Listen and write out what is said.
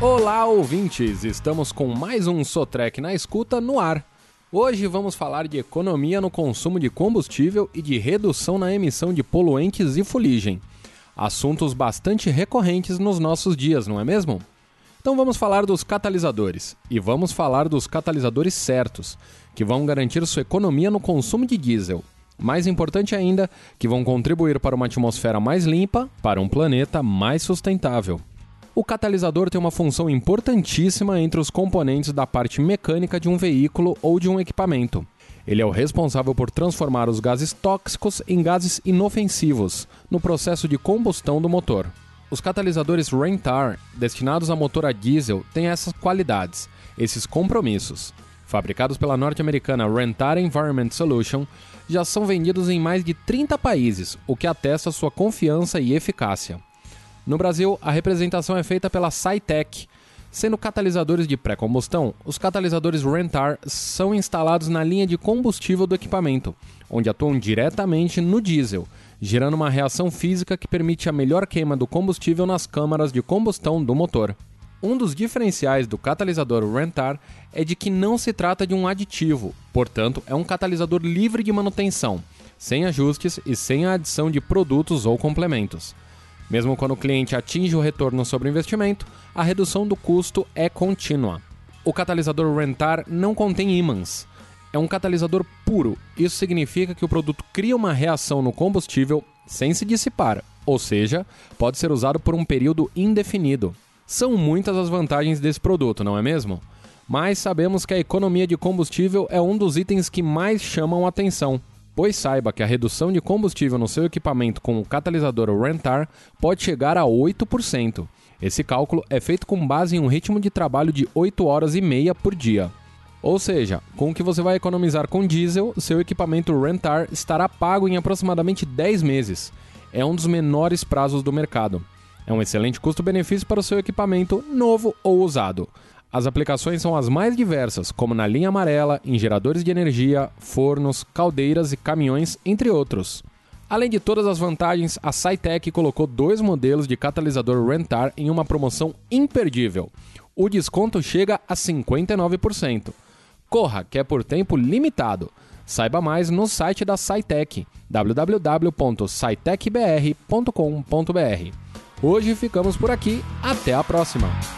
Olá, ouvintes! Estamos com mais um Sotrec na escuta no ar. Hoje vamos falar de economia no consumo de combustível e de redução na emissão de poluentes e fuligem. Assuntos bastante recorrentes nos nossos dias, não é mesmo? Então vamos falar dos catalisadores. E vamos falar dos catalisadores certos, que vão garantir sua economia no consumo de diesel. Mais importante ainda, que vão contribuir para uma atmosfera mais limpa, para um planeta mais sustentável. O catalisador tem uma função importantíssima entre os componentes da parte mecânica de um veículo ou de um equipamento. Ele é o responsável por transformar os gases tóxicos em gases inofensivos no processo de combustão do motor. Os catalisadores Rentar, destinados a motor a diesel, têm essas qualidades, esses compromissos. Fabricados pela norte-americana Rentar Environment Solution, já são vendidos em mais de 30 países, o que atesta sua confiança e eficácia. No Brasil, a representação é feita pela Cytec. Sendo catalisadores de pré-combustão, os catalisadores Rentar são instalados na linha de combustível do equipamento, onde atuam diretamente no diesel, gerando uma reação física que permite a melhor queima do combustível nas câmaras de combustão do motor. Um dos diferenciais do catalisador Rentar é de que não se trata de um aditivo, portanto, é um catalisador livre de manutenção, sem ajustes e sem a adição de produtos ou complementos. Mesmo quando o cliente atinge o retorno sobre o investimento, a redução do custo é contínua. O catalisador Rentar não contém ímãs. É um catalisador puro. Isso significa que o produto cria uma reação no combustível sem se dissipar, ou seja, pode ser usado por um período indefinido. São muitas as vantagens desse produto, não é mesmo? Mas sabemos que a economia de combustível é um dos itens que mais chamam atenção pois saiba que a redução de combustível no seu equipamento com o catalisador Rentar pode chegar a 8%. Esse cálculo é feito com base em um ritmo de trabalho de 8 horas e meia por dia. Ou seja, com o que você vai economizar com diesel, seu equipamento Rentar estará pago em aproximadamente 10 meses. É um dos menores prazos do mercado. É um excelente custo-benefício para o seu equipamento novo ou usado. As aplicações são as mais diversas, como na linha amarela, em geradores de energia, fornos, caldeiras e caminhões, entre outros. Além de todas as vantagens, a Cytec colocou dois modelos de catalisador Rentar em uma promoção imperdível. O desconto chega a 59%. Corra, que é por tempo limitado. Saiba mais no site da Cytec, www.cytecbr.com.br. Hoje ficamos por aqui, até a próxima!